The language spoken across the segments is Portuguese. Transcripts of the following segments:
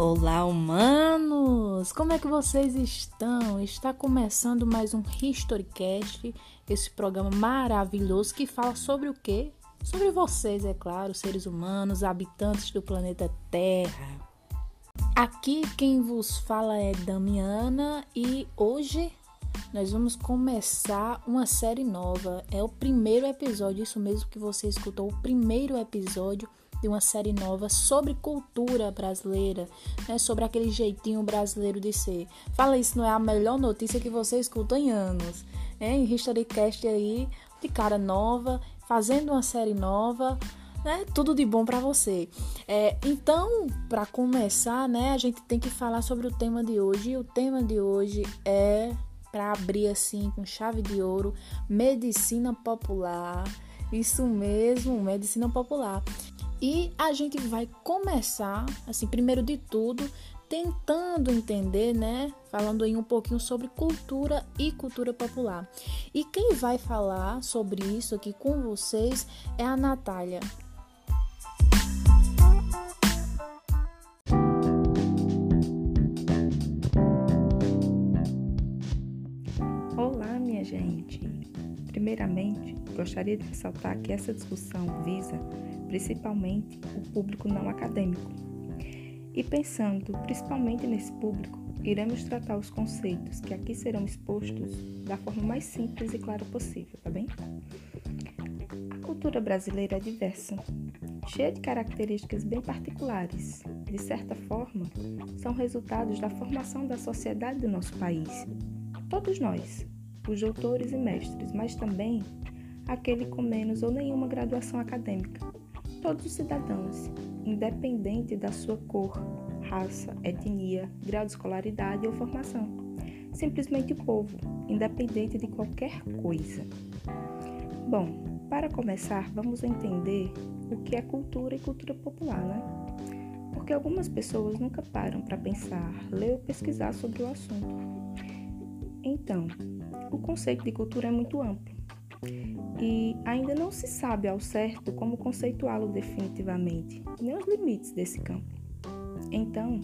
Olá, humanos! Como é que vocês estão? Está começando mais um Historycast, esse programa maravilhoso que fala sobre o quê? Sobre vocês, é claro, seres humanos, habitantes do planeta Terra. Aqui quem vos fala é Damiana e hoje nós vamos começar uma série nova. É o primeiro episódio, isso mesmo que você escutou, o primeiro episódio de uma série nova sobre cultura brasileira, né? sobre aquele jeitinho brasileiro de ser. Fala isso, não é a melhor notícia que você escutou em anos. Né? Em Historycast aí, de cara nova, fazendo uma série nova. Né? Tudo de bom para você. É, então, para começar, né, a gente tem que falar sobre o tema de hoje. E o tema de hoje é para abrir assim com chave de ouro, medicina popular. Isso mesmo, medicina popular. E a gente vai começar, assim, primeiro de tudo, tentando entender, né? Falando aí um pouquinho sobre cultura e cultura popular. E quem vai falar sobre isso aqui com vocês é a Natália. Olá, minha gente. Primeiramente, gostaria de ressaltar que essa discussão visa principalmente o público não acadêmico. E pensando principalmente nesse público, iremos tratar os conceitos que aqui serão expostos da forma mais simples e clara possível, tá bem? A cultura brasileira é diversa, cheia de características bem particulares. De certa forma, são resultados da formação da sociedade do nosso país. Todos nós, os doutores e mestres, mas também aquele com menos ou nenhuma graduação acadêmica, todos os cidadãos, independente da sua cor, raça, etnia, grau de escolaridade ou formação. Simplesmente o povo, independente de qualquer coisa. Bom, para começar, vamos entender o que é cultura e cultura popular, né? Porque algumas pessoas nunca param para pensar, ler ou pesquisar sobre o assunto. Então, o conceito de cultura é muito amplo e ainda não se sabe ao certo como conceituá-lo definitivamente, nem os limites desse campo. Então,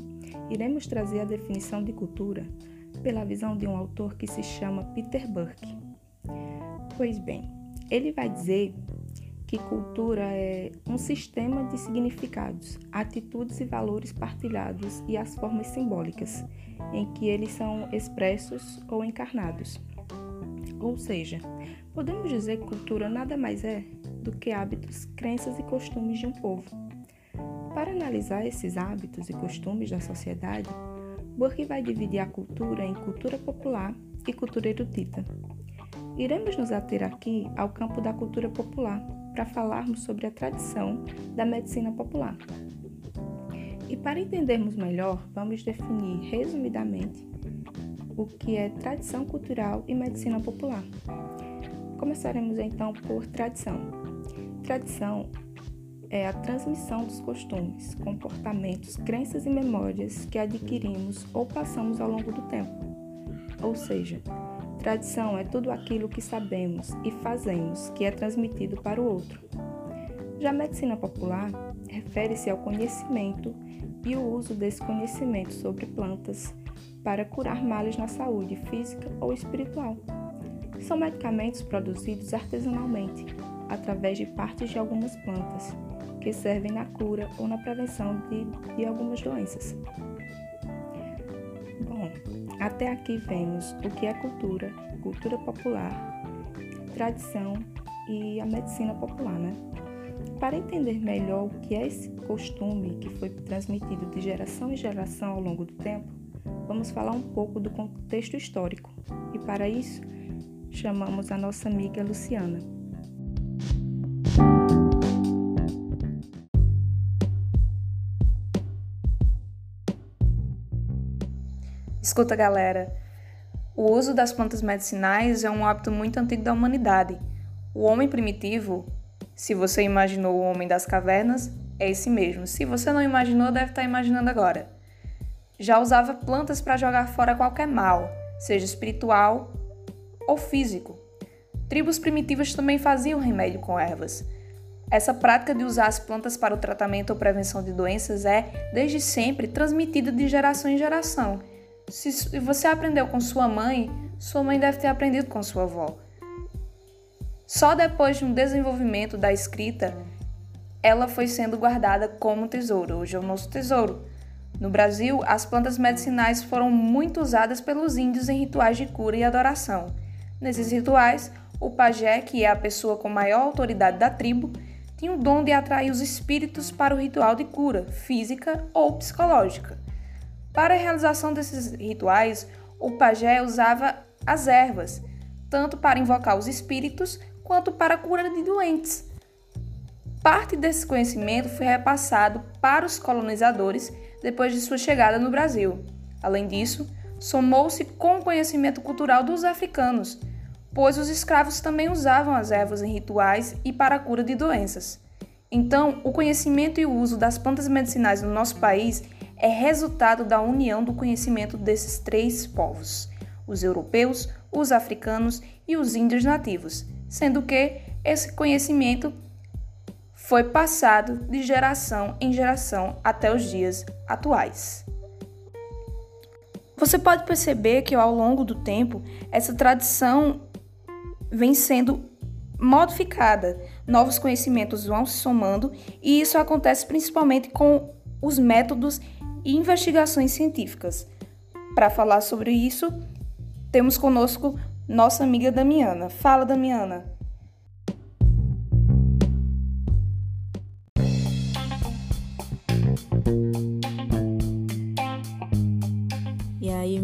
iremos trazer a definição de cultura pela visão de um autor que se chama Peter Burke. Pois bem, ele vai dizer que cultura é um sistema de significados, atitudes e valores partilhados e as formas simbólicas em que eles são expressos ou encarnados. Ou seja, Podemos dizer que cultura nada mais é do que hábitos, crenças e costumes de um povo. Para analisar esses hábitos e costumes da sociedade, Burke vai dividir a cultura em cultura popular e cultura erudita. Iremos nos ater aqui ao campo da cultura popular para falarmos sobre a tradição da medicina popular. E para entendermos melhor, vamos definir resumidamente o que é tradição cultural e medicina popular. Começaremos então por tradição. Tradição é a transmissão dos costumes, comportamentos, crenças e memórias que adquirimos ou passamos ao longo do tempo. Ou seja, tradição é tudo aquilo que sabemos e fazemos que é transmitido para o outro. Já a medicina popular refere-se ao conhecimento e o uso desse conhecimento sobre plantas para curar males na saúde física ou espiritual. São medicamentos produzidos artesanalmente, através de partes de algumas plantas, que servem na cura ou na prevenção de, de algumas doenças. Bom, até aqui vemos o que é cultura, cultura popular, tradição e a medicina popular, né? Para entender melhor o que é esse costume que foi transmitido de geração em geração ao longo do tempo, vamos falar um pouco do contexto histórico. E para isso, chamamos a nossa amiga Luciana. Escuta, galera. O uso das plantas medicinais é um hábito muito antigo da humanidade. O homem primitivo, se você imaginou o homem das cavernas, é esse mesmo. Se você não imaginou, deve estar imaginando agora. Já usava plantas para jogar fora qualquer mal, seja espiritual ou físico. Tribos primitivas também faziam remédio com ervas. Essa prática de usar as plantas para o tratamento ou prevenção de doenças é, desde sempre, transmitida de geração em geração. Se você aprendeu com sua mãe, sua mãe deve ter aprendido com sua avó. Só depois de um desenvolvimento da escrita, ela foi sendo guardada como tesouro. Hoje é o nosso tesouro. No Brasil, as plantas medicinais foram muito usadas pelos índios em rituais de cura e adoração. Nesses rituais, o pajé, que é a pessoa com maior autoridade da tribo, tinha o dom de atrair os espíritos para o ritual de cura, física ou psicológica. Para a realização desses rituais, o pajé usava as ervas, tanto para invocar os espíritos quanto para a cura de doentes. Parte desse conhecimento foi repassado para os colonizadores depois de sua chegada no Brasil. Além disso, somou-se com o conhecimento cultural dos africanos, pois os escravos também usavam as ervas em rituais e para a cura de doenças. Então, o conhecimento e o uso das plantas medicinais no nosso país é resultado da união do conhecimento desses três povos: os europeus, os africanos e os índios nativos, sendo que esse conhecimento foi passado de geração em geração até os dias atuais. Você pode perceber que ao longo do tempo essa tradição vem sendo modificada, novos conhecimentos vão se somando e isso acontece principalmente com os métodos e investigações científicas. Para falar sobre isso, temos conosco nossa amiga Damiana. Fala, Damiana.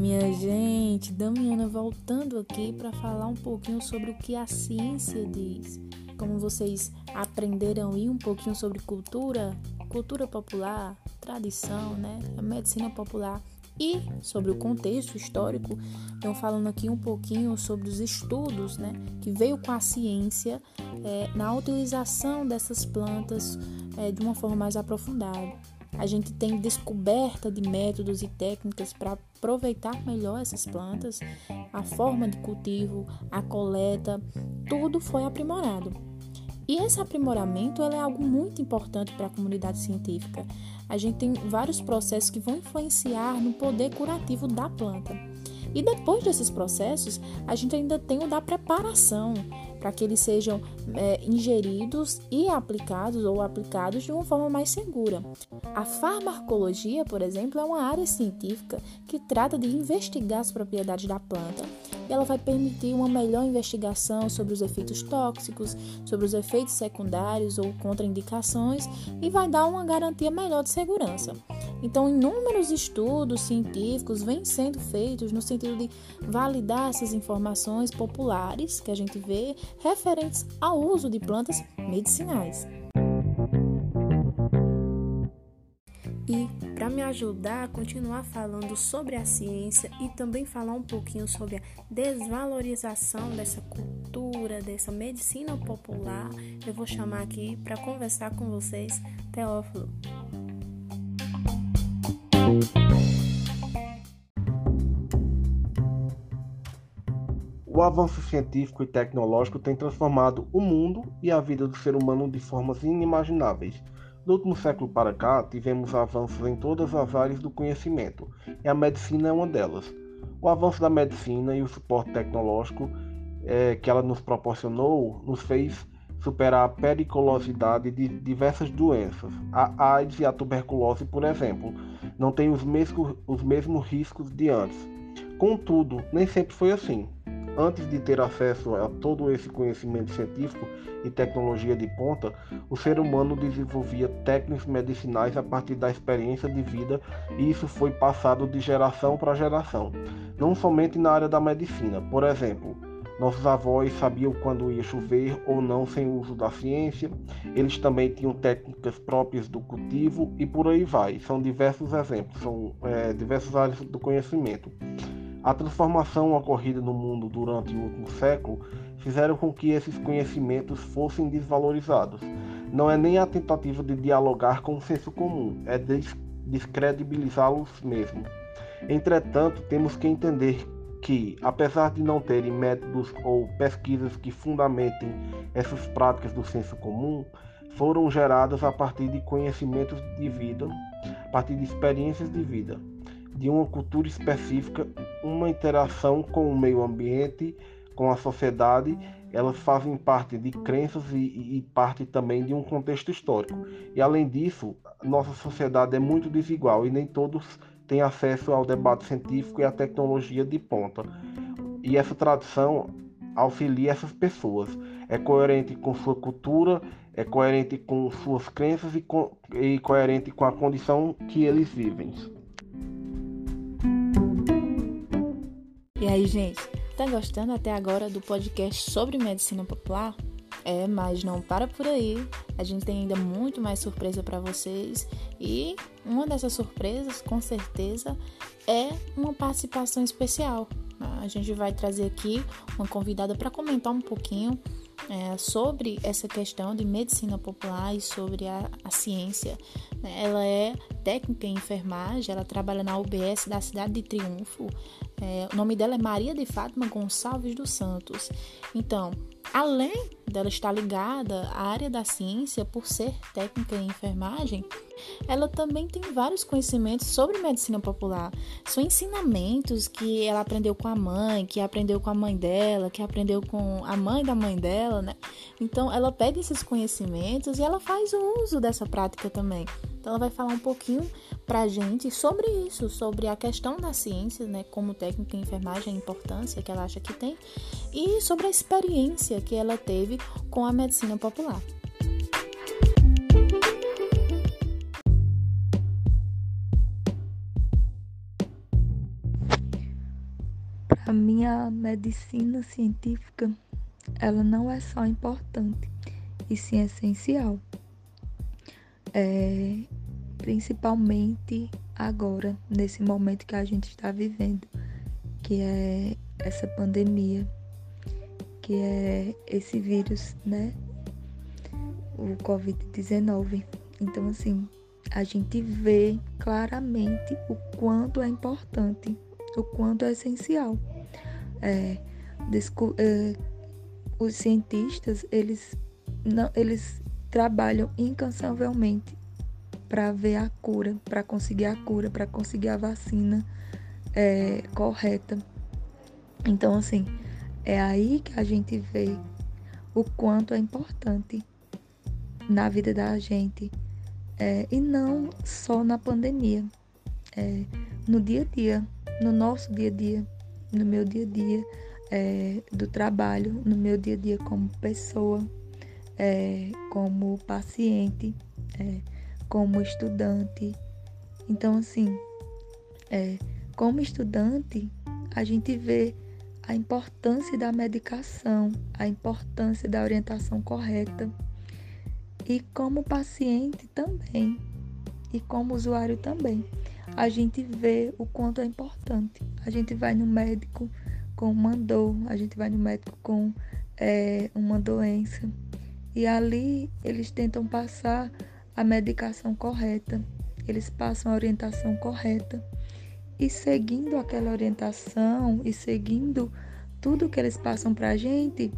Minha gente, Damiana voltando aqui para falar um pouquinho sobre o que a ciência diz. Como vocês aprenderam aí um pouquinho sobre cultura, cultura popular, tradição, né? A medicina popular e sobre o contexto histórico, estão falando aqui um pouquinho sobre os estudos né, que veio com a ciência é, na utilização dessas plantas é, de uma forma mais aprofundada. A gente tem descoberta de métodos e técnicas para aproveitar melhor essas plantas, a forma de cultivo, a coleta, tudo foi aprimorado. E esse aprimoramento é algo muito importante para a comunidade científica. A gente tem vários processos que vão influenciar no poder curativo da planta. E depois desses processos, a gente ainda tem o da preparação, para que eles sejam é, ingeridos e aplicados ou aplicados de uma forma mais segura. A farmacologia, por exemplo, é uma área científica que trata de investigar as propriedades da planta e ela vai permitir uma melhor investigação sobre os efeitos tóxicos, sobre os efeitos secundários ou contraindicações e vai dar uma garantia melhor de segurança. Então, inúmeros estudos científicos vêm sendo feitos no sentido de validar essas informações populares que a gente vê referentes ao uso de plantas medicinais. E para me ajudar a continuar falando sobre a ciência e também falar um pouquinho sobre a desvalorização dessa cultura, dessa medicina popular, eu vou chamar aqui para conversar com vocês Teófilo. O avanço científico e tecnológico tem transformado o mundo e a vida do ser humano de formas inimagináveis. Do último século para cá, tivemos avanços em todas as áreas do conhecimento, e a medicina é uma delas. O avanço da medicina e o suporte tecnológico é, que ela nos proporcionou nos fez superar a periculosidade de diversas doenças. A AIDS e a tuberculose, por exemplo, não têm os mesmos, os mesmos riscos de antes. Contudo, nem sempre foi assim. Antes de ter acesso a todo esse conhecimento científico e tecnologia de ponta, o ser humano desenvolvia técnicas medicinais a partir da experiência de vida e isso foi passado de geração para geração, não somente na área da medicina. Por exemplo, nossos avós sabiam quando ia chover ou não sem o uso da ciência. Eles também tinham técnicas próprias do cultivo e por aí vai. São diversos exemplos, são é, diversas áreas do conhecimento. A transformação ocorrida no mundo durante o último século fizeram com que esses conhecimentos fossem desvalorizados. Não é nem a tentativa de dialogar com o senso comum, é descredibilizá-los mesmo. Entretanto, temos que entender que, apesar de não terem métodos ou pesquisas que fundamentem essas práticas do senso comum, foram geradas a partir de conhecimentos de vida, a partir de experiências de vida, de uma cultura específica, uma interação com o meio ambiente, com a sociedade, elas fazem parte de crenças e, e, parte também de um contexto histórico. E além disso, nossa sociedade é muito desigual e nem todos têm acesso ao debate científico e à tecnologia de ponta. E essa tradição auxilia essas pessoas. É coerente com sua cultura, é coerente com suas crenças e, co e coerente com a condição que eles vivem. E aí, gente, tá gostando até agora do podcast sobre medicina popular? É, mas não para por aí. A gente tem ainda muito mais surpresa para vocês e uma dessas surpresas, com certeza, é uma participação especial. A gente vai trazer aqui uma convidada para comentar um pouquinho é, sobre essa questão de medicina popular e sobre a, a ciência. Né? Ela é técnica em enfermagem, ela trabalha na UBS da cidade de Triunfo. É, o nome dela é Maria de Fátima Gonçalves dos Santos. Então, além dela estar ligada à área da ciência por ser técnica em enfermagem, ela também tem vários conhecimentos sobre medicina popular. São ensinamentos que ela aprendeu com a mãe, que aprendeu com a mãe dela, que aprendeu com a mãe da mãe dela, né? Então ela pega esses conhecimentos e ela faz o uso dessa prática também. Então ela vai falar um pouquinho pra gente sobre isso, sobre a questão da ciência, né, como técnica em enfermagem, a importância que ela acha que tem e sobre a experiência que ela teve com a medicina popular. Para mim, a medicina científica, ela não é só importante, e sim essencial. É, principalmente agora, nesse momento que a gente está vivendo, que é essa pandemia, que é esse vírus, né? O Covid-19. Então, assim, a gente vê claramente o quanto é importante, o quanto é essencial. É, é, os cientistas, eles, não, eles trabalham incansavelmente para ver a cura, para conseguir a cura, para conseguir a vacina é, correta. Então, assim, é aí que a gente vê o quanto é importante na vida da gente é, e não só na pandemia, é, no dia a dia, no nosso dia a dia, no meu dia a dia é, do trabalho, no meu dia a dia como pessoa, é, como paciente. É, como estudante. Então, assim, é, como estudante, a gente vê a importância da medicação, a importância da orientação correta. E como paciente também, e como usuário também, a gente vê o quanto é importante. A gente vai no médico com uma dor, a gente vai no médico com é, uma doença, e ali eles tentam passar a medicação correta, eles passam a orientação correta. E seguindo aquela orientação e seguindo tudo que eles passam para a gente,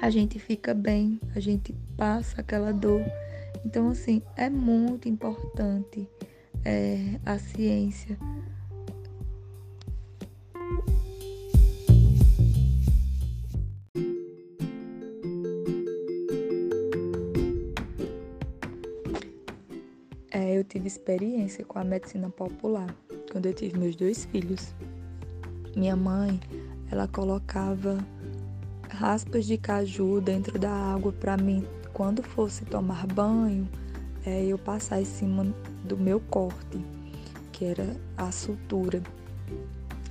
a gente fica bem, a gente passa aquela dor. Então, assim, é muito importante é, a ciência, experiência com a medicina popular quando eu tive meus dois filhos. Minha mãe, ela colocava raspas de caju dentro da água para mim, quando fosse tomar banho, é, eu passar em cima do meu corte, que era a sutura.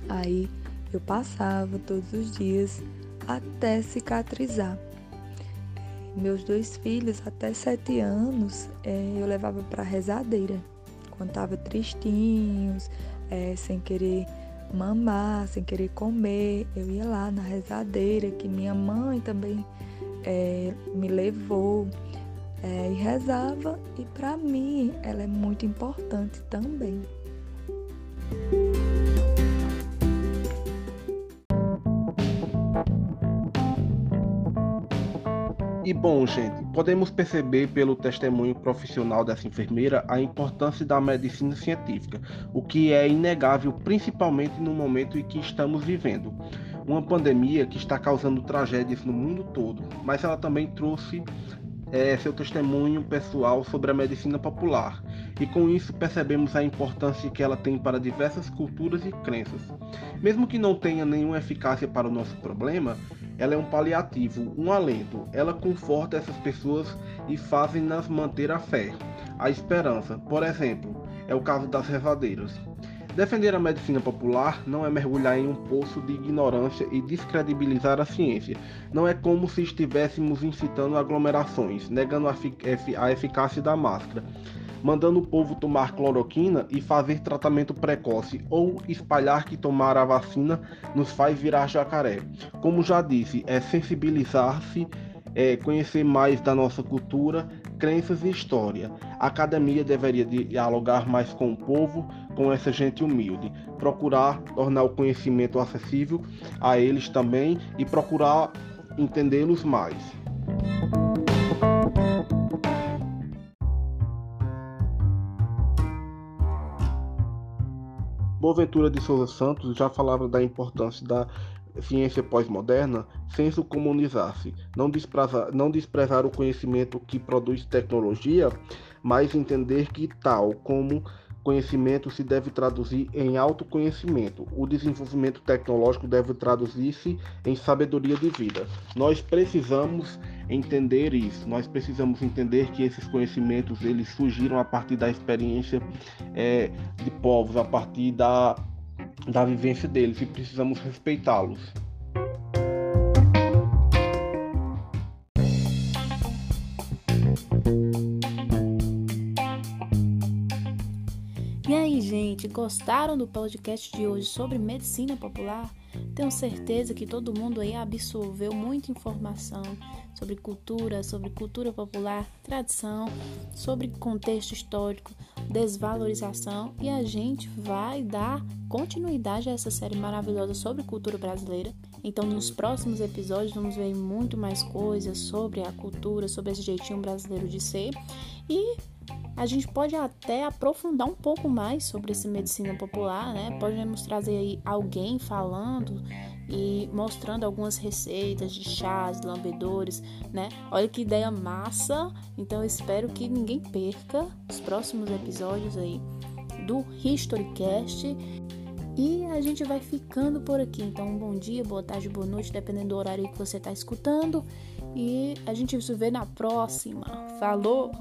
Aí eu passava todos os dias até cicatrizar meus dois filhos, até sete anos, é, eu levava para rezadeira. Quando tava tristinhos, é, sem querer mamar, sem querer comer, eu ia lá na rezadeira, que minha mãe também é, me levou é, e rezava. E para mim, ela é muito importante também. Bom, gente, podemos perceber pelo testemunho profissional dessa enfermeira a importância da medicina científica, o que é inegável principalmente no momento em que estamos vivendo. Uma pandemia que está causando tragédias no mundo todo, mas ela também trouxe é, seu testemunho pessoal sobre a medicina popular, e com isso percebemos a importância que ela tem para diversas culturas e crenças. Mesmo que não tenha nenhuma eficácia para o nosso problema, ela é um paliativo, um alento. Ela conforta essas pessoas e fazem-nas manter a fé, a esperança. Por exemplo, é o caso das rezadeiras. Defender a medicina popular não é mergulhar em um poço de ignorância e descredibilizar a ciência. Não é como se estivéssemos incitando aglomerações, negando a, a eficácia da máscara, mandando o povo tomar cloroquina e fazer tratamento precoce ou espalhar que tomar a vacina nos faz virar jacaré. Como já disse, é sensibilizar-se é, conhecer mais da nossa cultura, crenças e história. A academia deveria dialogar mais com o povo, com essa gente humilde, procurar tornar o conhecimento acessível a eles também e procurar entendê-los mais. Boaventura de Souza Santos já falava da importância da ciência pós-moderna, senso comunizar-se, não, não desprezar o conhecimento que produz tecnologia, mas entender que tal como conhecimento se deve traduzir em autoconhecimento. O desenvolvimento tecnológico deve traduzir-se em sabedoria de vida. Nós precisamos entender isso. Nós precisamos entender que esses conhecimentos eles surgiram a partir da experiência é, de povos, a partir da da vivência deles e precisamos respeitá-los. E aí, gente, gostaram do podcast de hoje sobre medicina popular? Tenho certeza que todo mundo aí absorveu muita informação sobre cultura, sobre cultura popular, tradição, sobre contexto histórico, desvalorização e a gente vai dar continuidade a essa série maravilhosa sobre cultura brasileira. Então, nos próximos episódios, vamos ver muito mais coisas sobre a cultura, sobre esse jeitinho brasileiro de ser e a gente pode até aprofundar um pouco mais sobre essa medicina popular, né? Podemos trazer aí alguém falando e mostrando algumas receitas de chás, lambedores, né? Olha que ideia massa! Então espero que ninguém perca os próximos episódios aí do Historycast. E a gente vai ficando por aqui. Então, bom dia, boa tarde, boa noite, dependendo do horário que você está escutando. E a gente se vê na próxima. Falou!